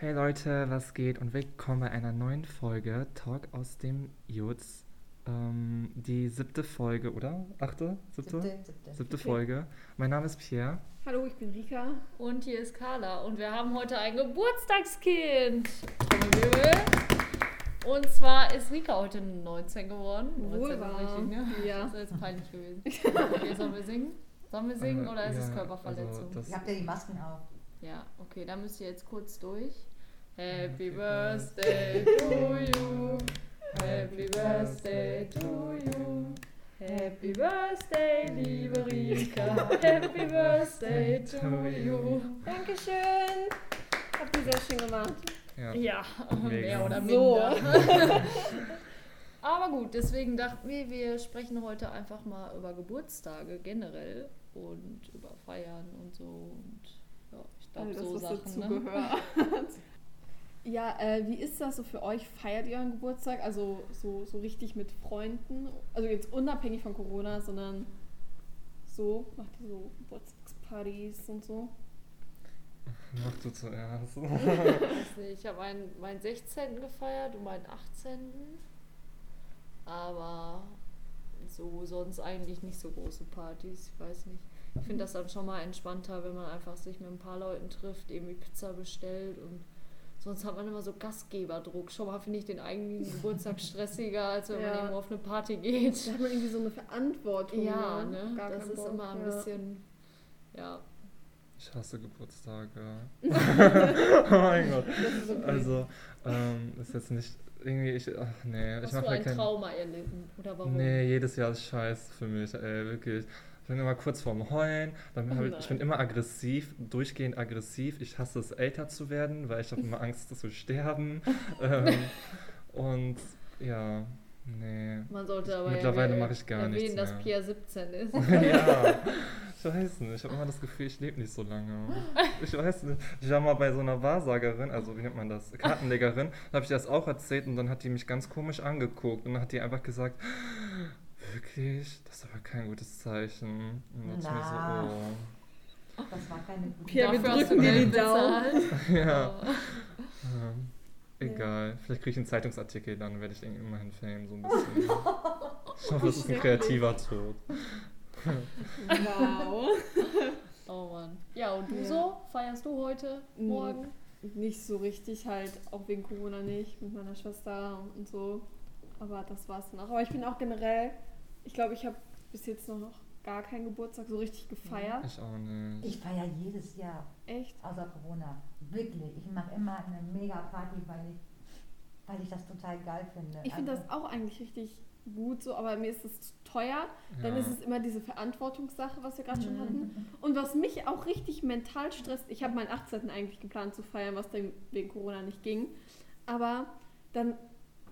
Hey Leute, was geht und willkommen bei einer neuen Folge Talk aus dem Jutz. Ähm, die siebte Folge, oder? Achte? Siebte? Siebte, siebte. Siebte Folge. Mein Name ist Pierre. Hallo, ich bin Rika. Und hier ist Carla und wir haben heute ein Geburtstagskind. Und zwar ist Rika heute 19 geworden. 19 Wohl ist wahr. richtig, ne? Ja. Das ist jetzt peinlich gewesen. Okay, sollen wir singen? Sollen wir singen Äh, oder ist es ja, Körperverletzung? also Ihr habt ja die Masken auf. Ja, okay, dann müsst ihr jetzt kurz durch. Happy Birthday to you. Happy Birthday to you. Happy Birthday, liebe Rika. Happy Birthday to you. Dankeschön. Habt ihr sehr schön gemacht. Ja. Ja, mehr oder So. minder. Aber gut, deswegen dachten wir, wir sprechen heute einfach mal über Geburtstage generell und über Feiern und so. Und glaube, Alles, so was Sachen. Ne? Ja, äh, wie ist das so für euch? Feiert ihr euren Geburtstag? Also so, so richtig mit Freunden? Also jetzt unabhängig von Corona, sondern so? Macht ihr so Geburtstagspartys und so? Mach du zuerst. Ich weiß nicht, ich habe meinen, meinen 16. gefeiert und meinen 18. Aber so sonst eigentlich nicht so große Partys, ich weiß nicht. Ich finde das dann schon mal entspannter, wenn man einfach sich mit ein paar Leuten trifft, irgendwie Pizza bestellt und sonst hat man immer so Gastgeberdruck. Schon mal finde ich den eigenen Geburtstag stressiger, als wenn man Ja. irgendwo auf eine Party geht. Da hat man irgendwie so eine Verantwortung. Ja, ne? Gar Das ist Bock, immer ein ja. bisschen, ja. Ich hasse Geburtstage. oh mein Gott. Das ist okay. Also, ähm, ist jetzt nicht irgendwie, ich, ach nee, ich Hast mach du ein kein... Trauma erlitten? Oder warum? Nee, jedes Jahr ist scheiße für mich, ey, wirklich. Ich bin immer kurz vorm Heulen, dann Oh ich, ich bin immer aggressiv, durchgehend aggressiv. Ich hasse es, älter zu werden, weil ich habe immer Angst, dass wir sterben. ähm, und ja, nee. Man sollte aber Mittlerweile mache ich gar erwähnen, nichts dass mehr. Pierre 17 ist. ja, ich weiß nicht. Ich habe immer das Gefühl, ich lebe nicht so lange. Ich weiß nicht. Ich war mal bei so einer Wahrsagerin, also wie nennt man das? Kartenlegerin. Da habe ich das auch erzählt und dann hat die mich ganz komisch angeguckt und dann hat die einfach gesagt, wirklich? Das ist aber kein gutes Zeichen. Und dann dachte ich mir Na. so, oh. Das war keine gute Pierre, wir drücken dir die Daumen. Ja. Aber- Ähm, egal. Vielleicht kriege ich einen Zeitungsartikel, dann werde ich irgendwie immerhin Fame, so ein bisschen. Ich hoffe, es ist ein kreativer Tod. Wow. Oh Mann. Ja, und du Ja. so? Feierst du heute, Mhm. morgen? Nicht so richtig halt, auch wegen Corona nicht, mit meiner Schwester und so. Aber das war's dann auch. Aber ich bin auch generell, ich glaube, ich habe bis jetzt noch gar keinen Geburtstag so richtig gefeiert. Ich auch nicht. Ich feiere jedes Jahr, Echt? außer Corona. Wirklich. Ich mache immer eine mega Party, weil ich, weil ich das total geil finde. Ich finde Also, das auch eigentlich richtig gut so, aber mir ist es zu teuer. Dann Ja. ist es immer diese Verantwortungssache, was wir gerade schon Mhm. hatten. Und was mich auch richtig mental stresst, ich habe meinen 18. eigentlich geplant zu feiern, was dann wegen Corona nicht ging. Aber dann,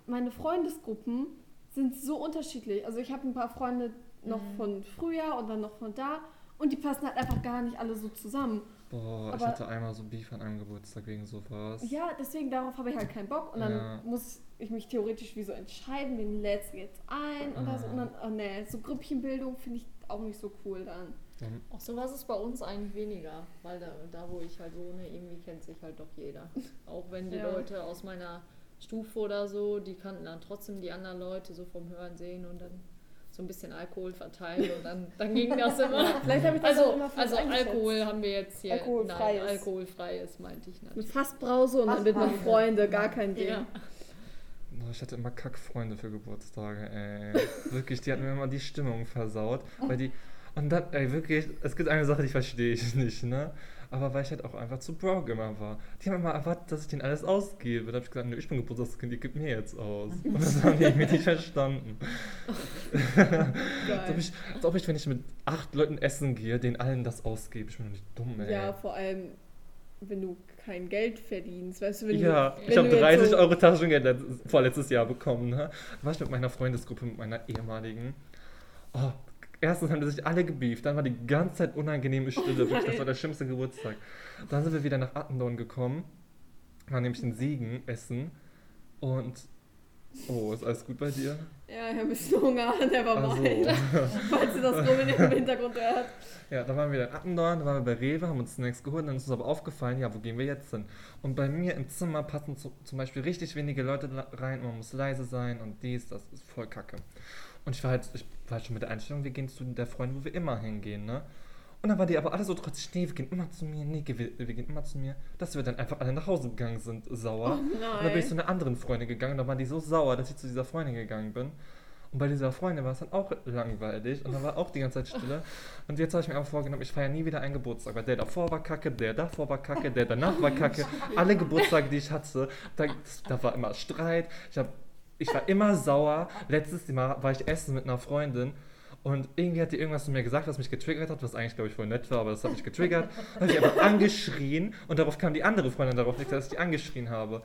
meine Freundesgruppen sind so unterschiedlich. Also ich habe ein paar Freunde noch Mhm. von früher und dann noch von da. Und die passen halt einfach gar nicht alle so zusammen. Boah, ich Aber- hatte einmal so Beef an einem Geburtstag wegen sowas. Ja, deswegen darauf habe ich halt keinen Bock. Und dann Ja. muss ich mich theoretisch wie so entscheiden, wen lädst du jetzt ein oder so. Ah. Und dann, oh nee, so Grüppchenbildung finde ich auch nicht so cool dann. Dann, Auch sowas ist bei uns eigentlich weniger, weil da, da wo ich halt wohne, irgendwie kennt sich halt doch jeder. Auch wenn die Ja. Leute aus meiner Stufe oder so, die kannten dann trotzdem die anderen Leute so vom Hören sehen und dann so ein bisschen Alkohol verteilen und dann, dann ging das immer. Vielleicht habe ich das auch Also, immer also. Alkohol haben wir jetzt hier. Alkoholfreies. Nein, alkoholfreies meinte ich Mit nicht. Fassbrause und dann wird man Fassbrause. Freunde, gar kein Ding. Ja. ich hatte immer Kackfreunde für Geburtstage, ey. wirklich, die hatten mir immer die Stimmung versaut. Weil die. Und dann, ey, wirklich, es gibt eine Sache, die verstehe ich nicht, ne? Aber weil ich halt auch einfach zu broke immer war. Die haben immer erwartet, dass ich denen alles ausgebe. Da habe ich gesagt, nö, ich bin Geburtstagskind, die gibt mir jetzt aus. Und das haben die irgendwie nicht verstanden. als, ob ich, als ob ich, wenn ich mit acht Leuten essen gehe, denen allen das ausgebe. Ich bin doch nicht dumm, ey. Ja, vor allem, wenn du kein Geld verdienst, weißt du, wenn Ja, du, ich wenn habe du jetzt 30 so- Euro Taschengeld letzt- vorletztes Jahr bekommen. Ne? Da war ich mit meiner Freundesgruppe, mit meiner ehemaligen. Oh, erstens haben die sich alle gebieft, dann war die ganze Zeit unangenehme Stille. wirklich, das war der schlimmste Geburtstag. Dann sind wir wieder nach Attendorn gekommen, waren nämlich in Siegen essen und Oh, ist alles gut bei dir? Ja, ich habe ein bisschen Hunger, der war Also, mein. Falls ihr das Grummeln im Hintergrund hört. ja, da waren wir in Attendorn, da waren wir bei Rewe, haben uns Snacks geholt, dann ist uns aber aufgefallen, ja, wo gehen wir jetzt hin? Und bei mir im Zimmer passen zu, zum Beispiel richtig wenige Leute rein, man muss leise sein und dies, das ist voll kacke. Und ich war halt, ich war halt schon mit der Einstellung, wir gehen zu der Freundin, wo wir immer hingehen, ne? Und dann war die aber alle so trotzdem, nee, wir gehen immer zu mir, nee, wir, wir gehen immer zu mir, dass wir dann einfach alle nach Hause gegangen sind, sauer. Oh Und dann bin ich zu nein. einer anderen Freundin gegangen und dann waren die so sauer, dass ich zu dieser Freundin gegangen bin. Und bei dieser Freundin war es dann auch langweilig und dann war auch die ganze Zeit Stille. Und jetzt habe ich mir einfach vorgenommen, ich feiere nie wieder einen Geburtstag, weil der davor war kacke, der davor war kacke, der danach war kacke. Alle Geburtstage, die ich hatte, da, da war immer Streit. Ich, hab, ich war immer sauer. Letztes Mal war ich essen mit einer Freundin und irgendwie hat die irgendwas zu mir gesagt, was mich getriggert hat, was eigentlich, glaube ich, voll nett war, aber das hat mich getriggert. Dann habe ich einfach angeschrien und darauf kam die andere Freundin darauf nicht, dass ich die angeschrien habe.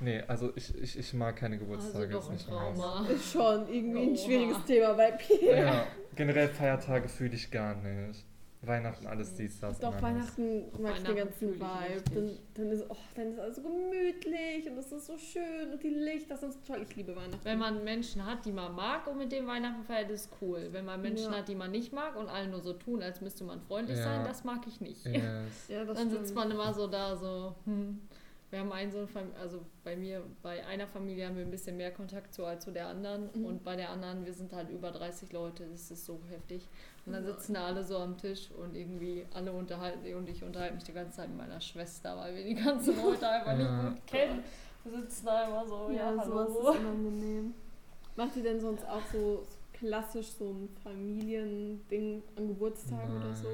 Nee, also ich, ich, ich mag keine Geburtstage. Also ist doch ein nicht meins. Trauma. Ist schon irgendwie ein schwieriges Thema bei Pierre. Ja, generell Feiertage fühle ich gar nicht. Weihnachten, alles dies, das. Doch. Weihnachten mag ich den ganzen Vibe. Dann, dann, ist, oh, dann ist alles so gemütlich und es ist so schön und die Lichter sind so toll. Ich liebe Weihnachten. Wenn man Menschen hat, die man mag und mit dem Weihnachten feiert, ist cool. Wenn man Menschen Ja. hat, die man nicht mag und alle nur so tun, als müsste man freundlich Ja. sein, das mag ich nicht. Yes. ja, das Dann stimmt. sitzt man immer so da, so, hm. Wir haben einen so eine Familie, also bei mir, bei einer Familie haben wir ein bisschen mehr Kontakt zu als zu der anderen. Mhm. Und bei der anderen, wir sind halt über 30 Leute, das ist so heftig. Und dann sitzen da alle so am Tisch und irgendwie alle unterhalten sich und ich unterhalte mich die ganze Zeit mit meiner Schwester, weil wir die ganzen Leute einfach Ja. nicht gut kennen. Wir sitzen da immer so, ja, ja, sowas hallo. ist unangenehm. Macht ihr denn sonst auch so klassisch so ein Familiending an Geburtstagen oder so?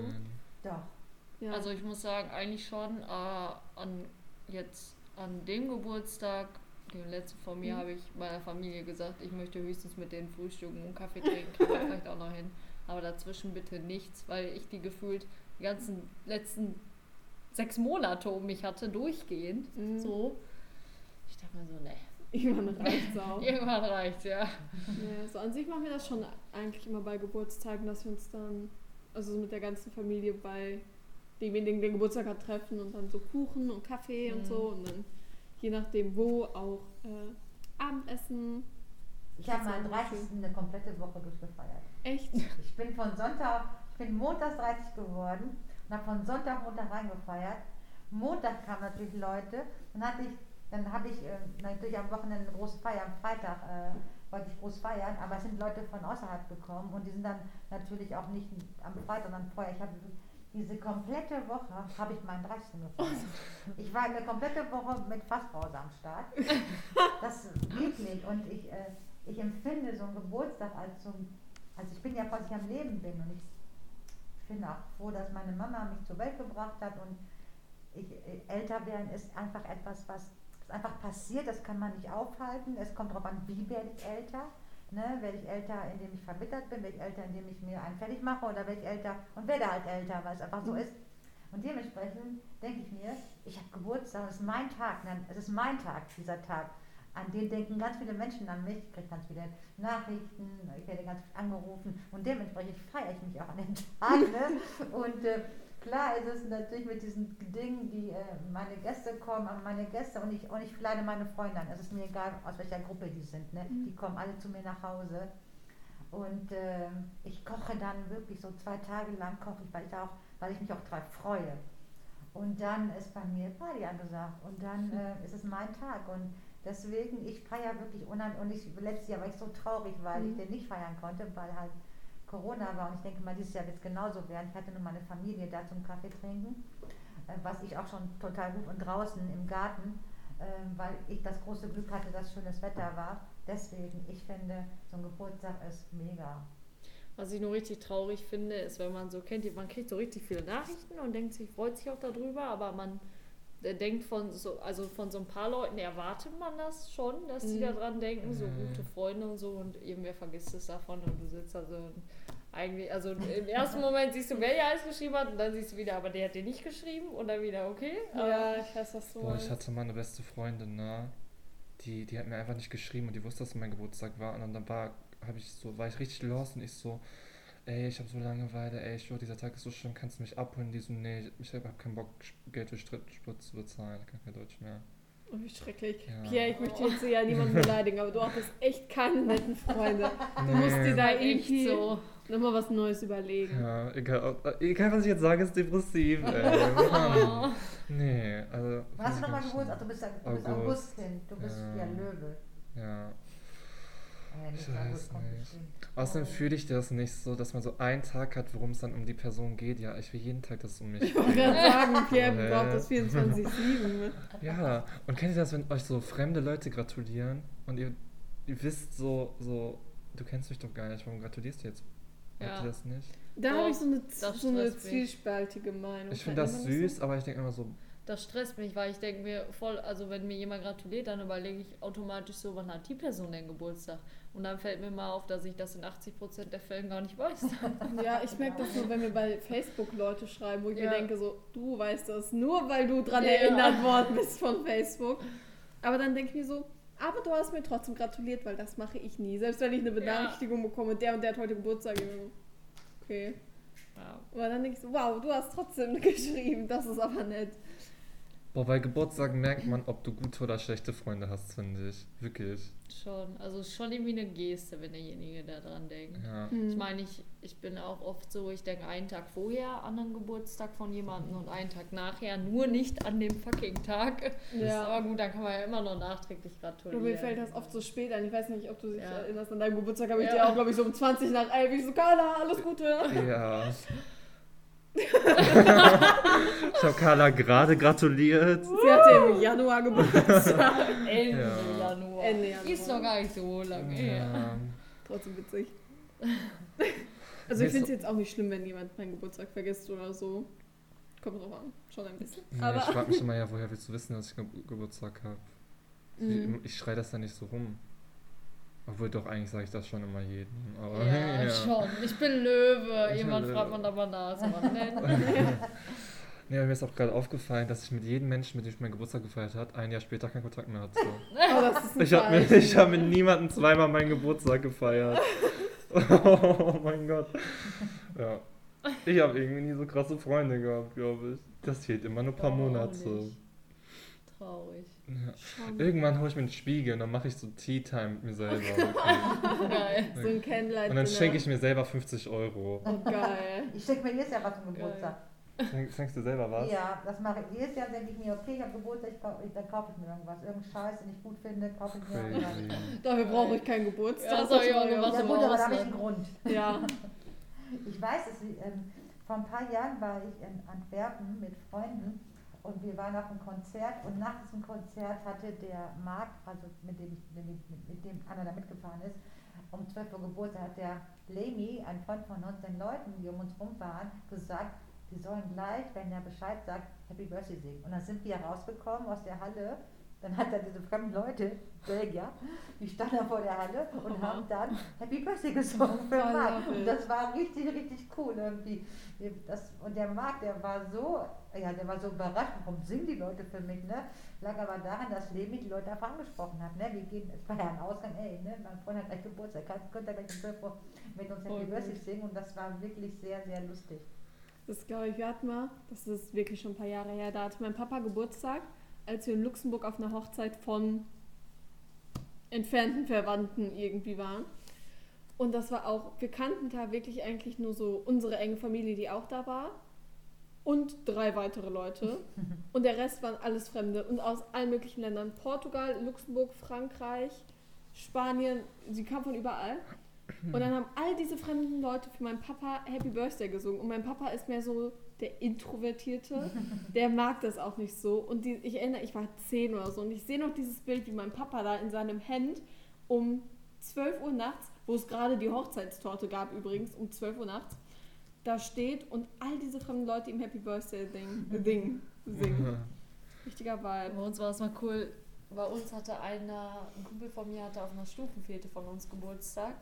Doch. Ja. Also ich muss sagen, eigentlich schon äh, an jetzt an dem Geburtstag, dem letzten von mir, Mhm. habe ich meiner Familie gesagt, ich möchte höchstens mit denen frühstücken und Kaffee trinken, kriegen wir vielleicht auch noch hin. Aber dazwischen bitte nichts, weil ich die gefühlt die ganzen letzten sechs Monate um mich hatte, durchgehend. Mhm. So. Ich dachte mir so, nee, Irgendwann reicht's auch. irgendwann reicht's, ja. Ja, so an sich machen wir das schon eigentlich immer bei Geburtstagen, dass wir uns dann, also so mit der ganzen Familie bei demjenigen, der Geburtstag hat, treffen und dann so Kuchen und Kaffee und Mhm. so und dann je nachdem wo auch äh, Abendessen. Ich habe meinen auch 30. eine komplette Woche durchgefeiert. Echt? Ich bin von Sonntag, ich bin montags 30 geworden und habe von Sonntag, Montag reingefeiert. Montag kamen natürlich Leute, dann hatte ich, dann habe ich äh, natürlich am Wochenende eine große Feier, am Freitag äh, wollte ich groß feiern, aber es sind Leute von außerhalb gekommen und die sind dann natürlich auch nicht am Freitag, sondern vorher. Ich habe diese komplette Woche habe ich meinen 30. gefeiert. Ich war eine komplette Woche mit Fassbrause am Start. Das wirklich und ich, äh, ich empfinde so einen Geburtstag als so also ich bin ja, was ich am Leben bin und ich bin auch froh, dass meine Mama mich zur Welt gebracht hat und ich, äh, älter werden ist einfach etwas, was was einfach passiert, das kann man nicht aufhalten. Es kommt darauf an, wie werde ich älter. Ne? Werde ich älter, indem ich verbittert bin, werde ich älter, indem ich mir einen fertig mache oder werde ich älter und werde halt älter, weil es einfach so ist. Und dementsprechend denke ich mir, ich habe Geburtstag, es ist mein Tag, nein, es ist mein Tag, dieser Tag. An den denken ganz viele Menschen an mich, ich kriege ganz viele Nachrichten, ich werde ganz viel angerufen und dementsprechend feiere ich mich auch an dem Tag. Ne? Und äh, klar ist es natürlich mit diesen Dingen, die äh, meine Gäste kommen, aber meine Gäste und ich, und ich lade meine Freunde an. Es ist mir egal, aus welcher Gruppe die sind. Ne? Mhm. Die kommen alle zu mir nach Hause. Und äh, ich koche dann wirklich so zwei Tage lang, koche ich, weil ich, auch, weil ich mich auch drauf freue. Und dann ist bei mir Party angesagt und dann äh, ist es mein Tag. Und deswegen, ich feiere wirklich unheimlich. Und ich, letztes Jahr war ich so traurig, weil Mhm. ich den nicht feiern konnte, weil halt Corona war. Und ich denke mal, dieses Jahr wird es genauso werden. Ich hatte nur meine Familie da zum Kaffee trinken, äh, was ich auch schon total gut und draußen im Garten, äh, weil ich das große Glück hatte, dass schönes Wetter war. Deswegen, ich finde, so ein Geburtstag ist mega. Was ich nur richtig traurig finde, ist, wenn man so kennt, man kriegt so richtig viele Nachrichten und denkt sich, freut sich auch darüber, aber man äh, denkt von so, also von so ein paar Leuten erwartet man das schon, dass die Mhm. daran denken, so Mhm. gute Freunde und so und irgendwer vergisst es davon und du sitzt da so und eigentlich, also im ersten Moment siehst du, wer dir alles geschrieben hat und dann siehst du wieder, aber der hat dir nicht geschrieben und dann wieder, okay. Ja, ich weiß, was du Boah, ich hatte mal eine beste Freundin, ne? Die, die hat mir einfach nicht geschrieben und die wusste, dass es mein Geburtstag war. Und dann, dann war, hab ich so, war ich richtig lost und ich so, ey, ich habe so Langeweile, ey, ich schwör, dieser Tag ist so schlimm, kannst du mich abholen? Die so, nee, ich habe keinen Bock, Geld für Sprit zu bezahlen, ich kann kein Deutsch mehr. Oh, wie schrecklich. Ja. Pierre, ich möchte jetzt ja niemanden beleidigen, aber du hattest echt keine netten Freunde. Du musst dir Nee. da Echt irgendwie so. nochmal was Neues überlegen. Ja, egal, ob- äh, egal was ich jetzt sage, ist depressiv. Ey. Mann. Nee, also. Hast du nochmal Geburtstag? Ach, du bist, ja- du bist August. Augustkind. Du bist Ja. ja Löwe. Ja. Außerdem fühle ich das nicht so, dass man so einen Tag hat, worum es dann um die Person geht. Ja, ich will jeden Tag, dass es um mich Ich wollte geht. gerade sagen, Pierre Hä? braucht das 24-7. Ja, und kennt ihr das, wenn euch so fremde Leute gratulieren und ihr, ihr wisst so, so, du kennst mich doch gar nicht, warum gratulierst du jetzt? Habt Ja. ihr das nicht? Da habe ich so eine, das so eine zwiespältige Meinung. Ich finde das man so? süß, aber ich denke immer so, Das stresst mich, weil ich denke mir voll, also wenn mir jemand gratuliert, dann überlege ich automatisch so, wann hat die Person denn Geburtstag? Und dann fällt mir mal auf, dass ich das in 80% der Fällen gar nicht weiß. Ja, ich merke das nur, wenn mir bei Facebook Leute schreiben, wo ich mir Ja. denke, so, du weißt das nur, weil du dran Ja. erinnert worden bist von Facebook. Aber dann denke ich mir so, aber du hast mir trotzdem gratuliert, weil das mache ich nie. Selbst wenn ich eine Benachrichtigung bekomme, der und der hat heute Geburtstag. Okay. Ja. Aber dann denke ich so, wow, du hast trotzdem geschrieben, das ist aber nett. Boah, bei Geburtstagen merkt man, ob du gute oder schlechte Freunde hast, finde ich. Wirklich. Schon, also ist schon irgendwie eine Geste, wenn derjenige da dran denkt. Ja. Hm. Ich meine, ich, ich bin auch oft so, ich denke einen Tag vorher an den Geburtstag von jemandem und einen Tag nachher, nur nicht an dem fucking Tag. Ja. Aber gut, dann kann man ja immer noch nachträglich Du, gratulieren. mir fällt das oft so spät ein. Ich weiß nicht, ob du dich Ja. erinnerst. An deinem Geburtstag habe ich Ja. dir auch, glaube ich, so um 20 nach 11. Ich so, Carla, alles Gute. Ja. ich habe Carla gerade gratuliert. Sie hatte im Januar Geburtstag. Ende Ja. Januar. Ende Januar. Ist noch gar nicht so lange her. Ja. Trotzdem witzig. Also ich finde es jetzt auch nicht schlimm, wenn jemand meinen Geburtstag vergisst oder so. Kommt drauf an. Schon ein bisschen. Nee, Aber ich frage mich immer, ja, woher willst du wissen, dass ich Ge Geburtstag habe? Mhm. Ich schreie das da nicht so rum. Obwohl doch, eigentlich sage ich das schon immer jedem. Aber, Ja, ja. schon. Ich bin Löwe. Ich bin Jemand Löwe. fragt man. Ist aber nett. Nee, mir ist auch gerade aufgefallen, dass ich mit jedem Menschen, mit dem ich meinen Geburtstag gefeiert habe, ein Jahr später keinen Kontakt mehr hatte. Oh, Ich habe mit, ich hab mit niemandem zweimal meinen Geburtstag gefeiert. Oh mein Gott. Ja. Ich habe irgendwie nie so krasse Freunde gehabt, glaube ich. Das hielt immer nur ein paar Monate. Traurig. Ja. Irgendwann hole ich mir einen Spiegel und dann mache ich so Tea Time mit mir selber. Geil. So ein Candlelight Und dann schenke ich mir selber 50 Euro. Oh, geil. Ich schenke mir jedes Jahr was zum Geburtstag. Schenk- Schenkst du selber was? Ja, das mache ich jedes Jahr. Denke ich mir, okay, ich habe Geburtstag, ich kau- ich, dann kaufe ich mir irgendwas. Irgendeinen Scheiß, den ich gut finde, kaufe ich mir irgendwas. Crazy. Dafür brauche ich keinen Geburtstag. Ja, das hab ich auch gemacht. Ja gut, aber da habe ich einen Grund. Ja. Ich weiß es, ähm, vor ein paar Jahren war ich in Antwerpen mit Freunden und wir waren auf einem Konzert und nach diesem Konzert hatte der Marc, also mit dem, mit, dem- mit dem Anna da mitgefahren ist, um 12 Uhr Geburtstag hat der Lemi, ein Freund von uns, den Leuten, die um uns rum waren, gesagt, die sollen gleich, wenn er Bescheid sagt, Happy Birthday singen. Und dann sind wir rausgekommen aus der Halle. Dann hat er diese fremden Leute, Belgier, die standen da vor der Halle und Aha. haben dann Happy Birthday gesungen für Marc. Und das war richtig, richtig cool irgendwie. Das, und der Marc, der war so, ja, der war so überrascht, warum singen die Leute für mich, ne? Lag aber daran, dass Lemi die Leute einfach angesprochen hat, ne? Wir gehen, es war ja ein Ausgang, ey, ne? Mein Freund hat gleich Geburtstag, kann, könnt ihr gleich um 12 Uhr mit uns Happy Birthday singen und das war wirklich sehr, sehr lustig. Das glaube ich, wir hatten mal, das ist wirklich schon ein paar Jahre her, da hatte mein Papa Geburtstag, als wir in Luxemburg auf einer Hochzeit von entfernten Verwandten irgendwie waren. Und das war auch, wir kannten da wirklich eigentlich nur so unsere enge Familie, die auch da war. Und drei weitere Leute. Und der Rest waren alles Fremde. Und aus allen möglichen Ländern. Portugal, Luxemburg, Frankreich, Spanien. Sie kamen von überall. Und dann haben all diese fremden Leute für meinen Papa Happy Birthday gesungen. Und mein Papa ist mehr so der Introvertierte. Der mag das auch nicht so. Und die, ich erinnere, ich war zehn oder so. Und ich sehe noch dieses Bild, wie mein Papa da in seinem Hemd um 12 Uhr nachts, wo es gerade die Hochzeitstorte gab übrigens, um 12 Uhr nachts, da steht und all diese fremden Leute ihm Happy Birthday Ding, Ding singen. Richtiger Vibe. Bei uns war es mal cool. Bei uns hatte einer, ein Kumpel von mir hatte auf einer Stufenfete von uns Geburtstag.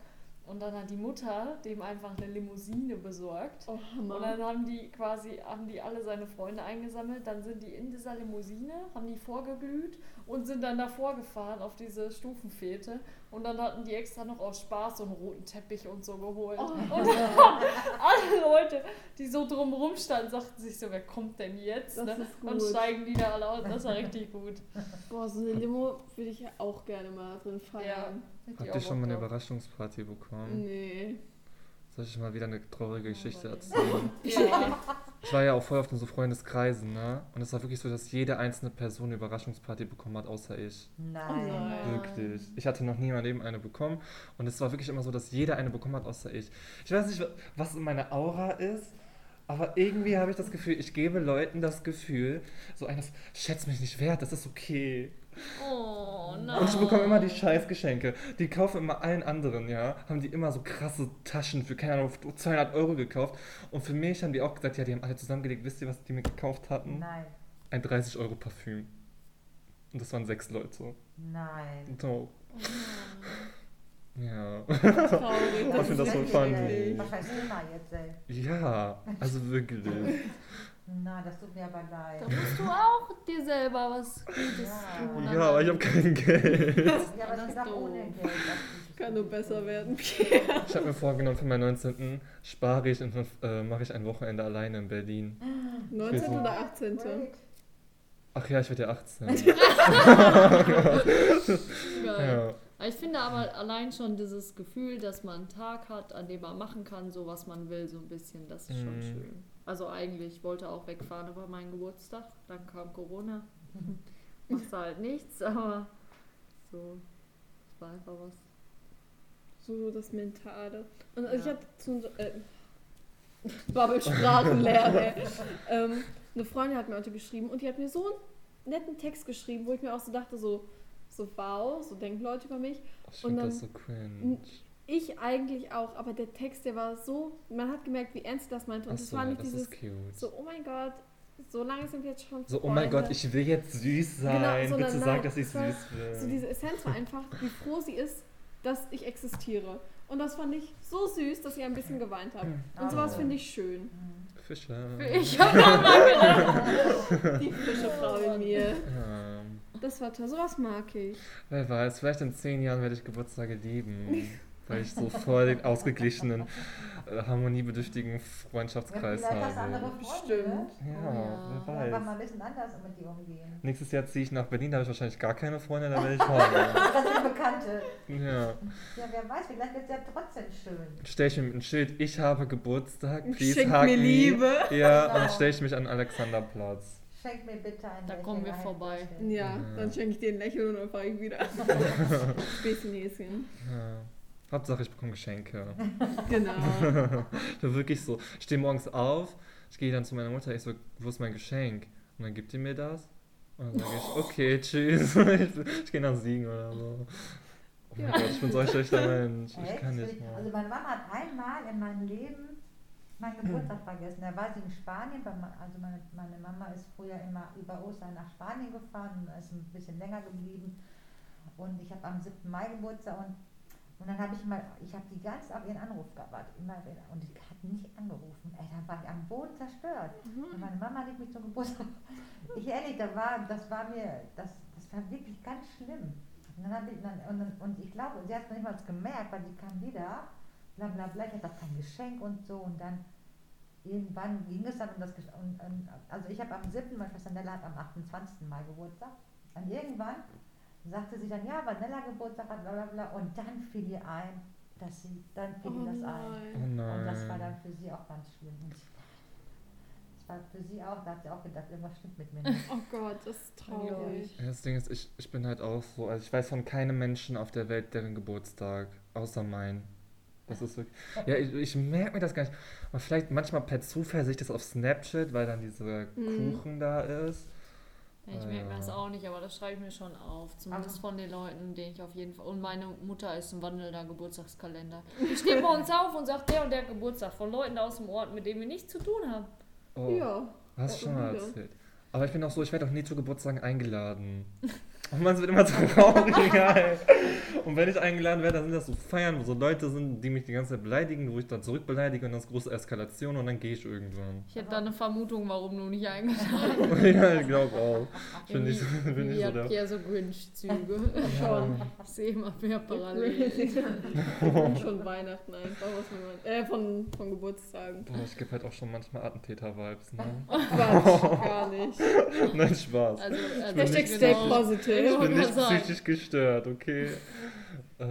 Und dann hat die Mutter dem einfach eine Limousine besorgt. Oh, Und dann haben die quasi, haben die alle seine Freunde eingesammelt, dann sind die in dieser Limousine, haben die vorgeglüht und sind dann davor gefahren auf diese Stufenfete. Und dann hatten die extra noch aus Spaß so einen roten Teppich und so geholt. Oh. Und dann alle Leute, die so drumrum standen, sagten sich so, wer kommt denn jetzt? Das Ne? ist Und gut. steigen die da alle aus. Das war richtig gut. Boah, so eine Limo würde ich ja auch gerne mal drin feiern. Ich Habt ihr schon mal eine. Überraschungsparty bekommen? Nee. Soll ich mal wieder eine traurige Geschichte erzählen? Ja. Ich war ja auch voll auf den so Freundeskreisen, ne? Und es war wirklich so, dass jede einzelne Person eine Überraschungsparty bekommen hat, außer ich. Nein. Oh nein. Wirklich. Ich hatte noch nie in meinem Leben eine bekommen. Und es war wirklich immer so, dass jeder eine bekommen hat, außer ich. Ich weiß nicht, wa- was in meiner Aura ist, aber irgendwie habe ich das Gefühl, ich gebe Leuten das Gefühl, so eines, schätz mich nicht wert, das ist okay. Oh nein. Und ich bekomme immer die Scheißgeschenke. Die kaufen immer allen anderen, ja. Haben die immer so krasse Taschen für, keine Ahnung, 200 Euro gekauft. Und für mich haben die auch gesagt, ja, die haben alle zusammengelegt. Wisst ihr, was die mir gekauft hatten? Nein. Ein 30 Euro Parfüm. Und das waren sechs Leute. Nein. So. Ja. Traurig. Ich finde das so funny. Was heißt immer jetzt, ey? Ja, also wirklich. Na, das tut mir aber leid. Da musst du auch dir selber was Gutes Ja. tun. Ja, aber ich habe kein Geld. Ja, aber Das ist ohne. Geld. Kann nur besser werden. Ich habe mir vorgenommen, für meinen 19. spare ich und dann äh, mache ich ein Wochenende alleine in Berlin. 19. oder 18. Great. Ach ja, ich werde ja 18. Geil. Ja. Ich finde aber allein schon dieses Gefühl, dass man einen Tag hat, an dem man machen kann, so was man will, so ein bisschen, das ist schon Mhm. schön. Also eigentlich, ich wollte auch wegfahren über meinen Geburtstag, dann kam Corona. Machst halt nichts, aber so, es war einfach was. So das Mentale. Und also ich Ja. hatte zu äh, Babbelsprachenlehre. ähm, eine Freundin hat mir heute geschrieben und die hat mir so einen netten Text geschrieben, wo ich mir auch so dachte, so, so wow, so denken Leute über mich. Ich Und dann- das so cringe. Ich eigentlich auch, aber der Text, der war so, man hat gemerkt, wie ernst sie das meinte. Und es Achso, war nicht das dieses, ist cute. so, oh mein Gott, so lange sind wir jetzt schon So, oh mein Gott, ich will jetzt süß sein. Genau, Bitte sag, dass ich süß bin. So diese Essenz war einfach, wie froh sie ist, dass ich existiere. Und das fand ich so süß, dass ich ein bisschen geweint habe. Und sowas Oh. finde ich schön. Fische. Ich habe auch mal gedacht. Die frische Frau in mir. Ja. Das war toll, sowas mag ich. Wer weiß, vielleicht in zehn Jahren werde ich Geburtstage lieben. Weil ich so voll den ausgeglichenen, äh, harmoniebedürftigen Freundschaftskreis hast du andere habe. Freunde. Bestimmt. Ja, Oh ja. wer Ja, aber mal weiß. ein bisschen anders mit dir umgehen. Nächstes Jahr ziehe ich nach Berlin, da habe ich wahrscheinlich gar keine Freunde, da werde ich haben. Das sind Bekannte. Ja. Ja, wer weiß, vielleicht wird es ja trotzdem schön. Stelle ich mir mit ein Schild, ich habe Geburtstag, please Schenk hug mir me. Liebe. Ja, und Genau. dann stelle ich mich an Alexanderplatz. Schenk mir bitte ein Da Lächeln, kommen wir ein vorbei. Ja, Ja. dann schenke ich dir ein Lächeln und dann fahre ich wieder. Späßchenäschen. Ja. Hauptsache, ich bekomme Geschenke. Genau. So wirklich so. Ich stehe morgens auf, ich gehe dann zu meiner Mutter, ich so, wo ist mein Geschenk? Und dann gibt die mir das. Und dann sage ich, okay, tschüss. ich ich gehe nach Siegen oder so. Oh mein Ja. Gott, ich bin so ein schlechter Mensch. Ich Echt? kann nicht Also mehr. meine Mama hat einmal in meinem Leben meinen Geburtstag vergessen. Da war sie in Spanien, also meine, meine Mama ist früher immer über Ostern nach Spanien gefahren und ist ein bisschen länger geblieben. Und ich habe am 7. Mai Geburtstag und, und dann habe ich mal, ich habe die ganz auf ihren Anruf gewartet, immer wieder. Und ich hat nicht angerufen. Ey, da war ich am Boden zerstört. Und meine Mama rief mich zum Geburtstag. Ich ehrlich, da war, das war mir, das, das war wirklich ganz schlimm. Und dann habe ich, dann, und, dann- und ich glaube, sie hat es noch nicht mal gemerkt, weil die kam wieder, bla bla bla, ich hatte auch kein Geschenk und so. Und dann irgendwann ging es dann um das Geschenk. Also ich habe am 7., meine Schwester Nella hat am 28. Mai Geburtstag. Und irgendwann sagte sie dann, ja, Vanella Geburtstag hat, bla bla bla. Und dann fiel ihr ein, dass sie, dann fiel Oh ihr das ein. Oh nein. Und das war dann für sie auch ganz schlimm. Und das war für sie auch, da hat sie auch gedacht, irgendwas stimmt mit mir nicht. Oh Gott, das ist traurig. Ja, das Ding ist, ich, ich bin halt auch so, also ich weiß von keinem Menschen auf der Welt, deren Geburtstag, außer mein. Das ist wirklich. Ja, ich, ich merke mir das gar nicht. Aber vielleicht manchmal per Zufall sehe ich das auf Snapchat, weil dann dieser Mhm. Kuchen da ist. Ich merke mir das Ja. auch nicht, aber das schreibe ich mir schon auf. Zumindest von den Leuten, denen ich auf jeden Fall. Und meine Mutter ist ein wandelnder Geburtstagskalender. Ich stehe morgens auf und sage, der und der Geburtstag von Leuten aus dem Ort, mit denen wir nichts zu tun haben. Oh, Ja. hast du schon mal erzählt. Aber ich bin auch so, ich werde auch nie zu Geburtstagen eingeladen. Und man wird immer trauriger, ey. Und wenn ich eingeladen werde, dann sind das so Feiern, wo so Leute sind, die mich die ganze Zeit beleidigen, wo ich dann zurückbeleidige und dann ist große Eskalation und dann gehe ich irgendwann. Ich hätte da eine Vermutung, warum du nicht eingeladen ja, ich glaube auch. Ich bin nicht, Irgendwie- bin nicht Ihr so der. ja so Grinch-Züge. Schon. Ich sehe immer mehr Parallelen. Schon Weihnachten einfach, was man äh, von, von Geburtstagen. Boah, ich gebe halt auch schon manchmal Attentäter-Vibes, ne? Quatsch, gar nicht. Nein, Spaß. Also, also Hashtag genau- stay Ich bin nicht sagen. psychisch gestört, okay? Äh,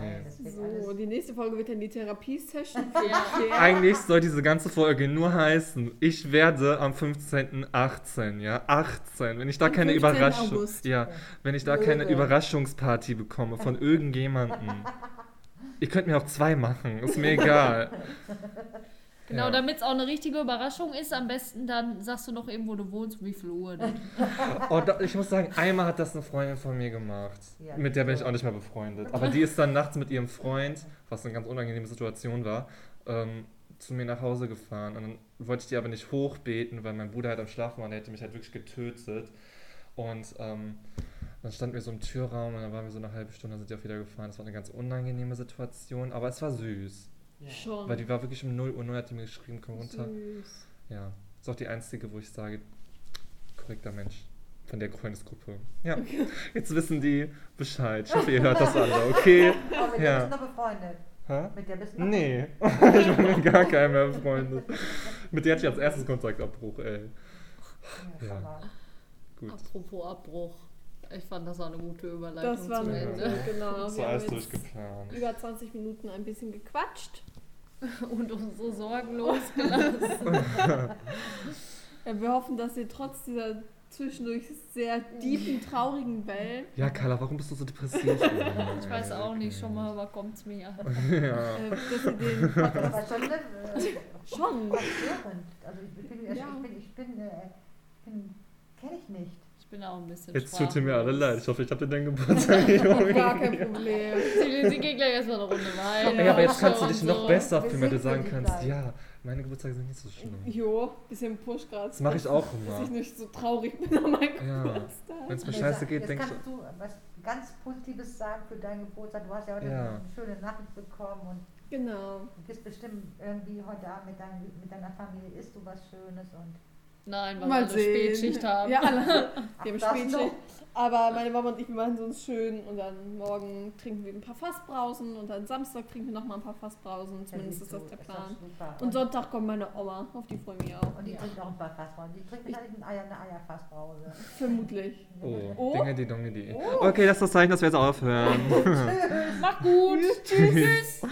nee. So, die nächste Folge wird dann die Therapiesession. Ja. Eigentlich soll diese ganze Folge nur heißen, ich werde am 15.18, ja, 18, wenn ich da Am keine 15. Überraschung, August. ja, wenn ich da keine. Überraschungsparty bekomme von irgendjemandem. Ihr könnt mir auch zwei machen, ist mir egal. Genau, Ja. damit es auch eine richtige Überraschung ist, am besten dann sagst du noch eben, wo du wohnst und wie viel Uhr. denn. Oh, da, ich muss sagen, einmal hat das eine Freundin von mir gemacht. Ja, mit der bin ich auch nicht mehr befreundet. Aber die ist dann nachts mit ihrem Freund, was eine ganz unangenehme Situation war, ähm, zu mir nach Hause gefahren. Und dann wollte ich die aber nicht hochbeten, weil mein Bruder halt am Schlafen war und der hätte mich halt wirklich getötet. Und ähm, dann standen wir so im Türraum und dann waren wir so eine halbe Stunde, dann sind die auch wieder gefahren. Das war eine ganz unangenehme Situation, aber es war süß. Schon. Weil die war wirklich um 0 Uhr 0 hat die mir geschrieben, komm runter. Süß. Ja, ist auch die einzige, wo ich sage, korrekter Mensch von der Freundesgruppe. Ja, jetzt wissen die Bescheid. Ich hoffe, ihr hört das alle, okay? Oh, mit Ja. der bist du noch befreundet. Hä? Mit der bist du noch Nee, ich bin mit gar keinem mehr befreundet. Mit der hatte ich als erstes Kontaktabbruch, ey. Ja, Ja. Gut. Apropos Abbruch. Ich fand das auch eine gute Überleitung Das war zum eine Ende. gute, genau. Das Wir war haben alles durchgeplant. über 20 Minuten ein bisschen gequatscht. Und uns so sorgenlos gelassen. Ja, wir hoffen, dass ihr trotz dieser zwischendurch sehr tiefen, traurigen Welt Ja, Carla, warum bist du so depressiv? Ich weiß auch nicht, schon mal, aber kommt's mir. Ja. äh, dass ihr den das Podcast war schon, äh, schon. Also ich bin, Ja. ich bin, ich bin, äh, bin kenne ich nicht. Ich bin auch ein bisschen Jetzt tut ihr mir alle leid. Ich hoffe, ich habe dir deinen Geburtstag nicht Gar kein Problem. Sie, sie geht gleich erstmal eine Runde Wein. Ja, aber jetzt kannst du dich noch so. besser fühlen, weil du sagen kannst, da. ja, meine Geburtstage sind nicht so schlimm. Jo, bisschen Push gerade. Das mache ich auch Dass ich immer. nicht so traurig bin an meinem Ja. Geburtstag. Wenn es mir scheiße geht, jetzt denke ich. kannst du was ganz Positives sagen für deinen Geburtstag. Du hast ja heute Ja. eine schöne Nachricht bekommen und Genau. du gehst bestimmt irgendwie heute Abend mit, dein, mit deiner Familie, isst du was Schönes und Nein, weil Mal wir eine sehen. Spätschicht haben. Ja, alle. Wir haben Spätschicht. noch. Aber meine Mama und ich, wir machen es uns schön und dann morgen trinken wir ein paar Fassbrausen und dann Samstag trinken wir nochmal ein paar Fassbrausen. Zumindest ist das der Plan. Und, Und Sonntag kommt meine Oma, auf die freue ich mich auch. und die trinkt auch ein paar Fassbrause. Die trinkt wahrscheinlich ein Eier, eine Eierfassbrause. Vermutlich. Oh, Oh. Dinge, die Dinge, die. Oh. Okay, das ist das Zeichen, dass wir jetzt aufhören. Mach gut. Tschüss.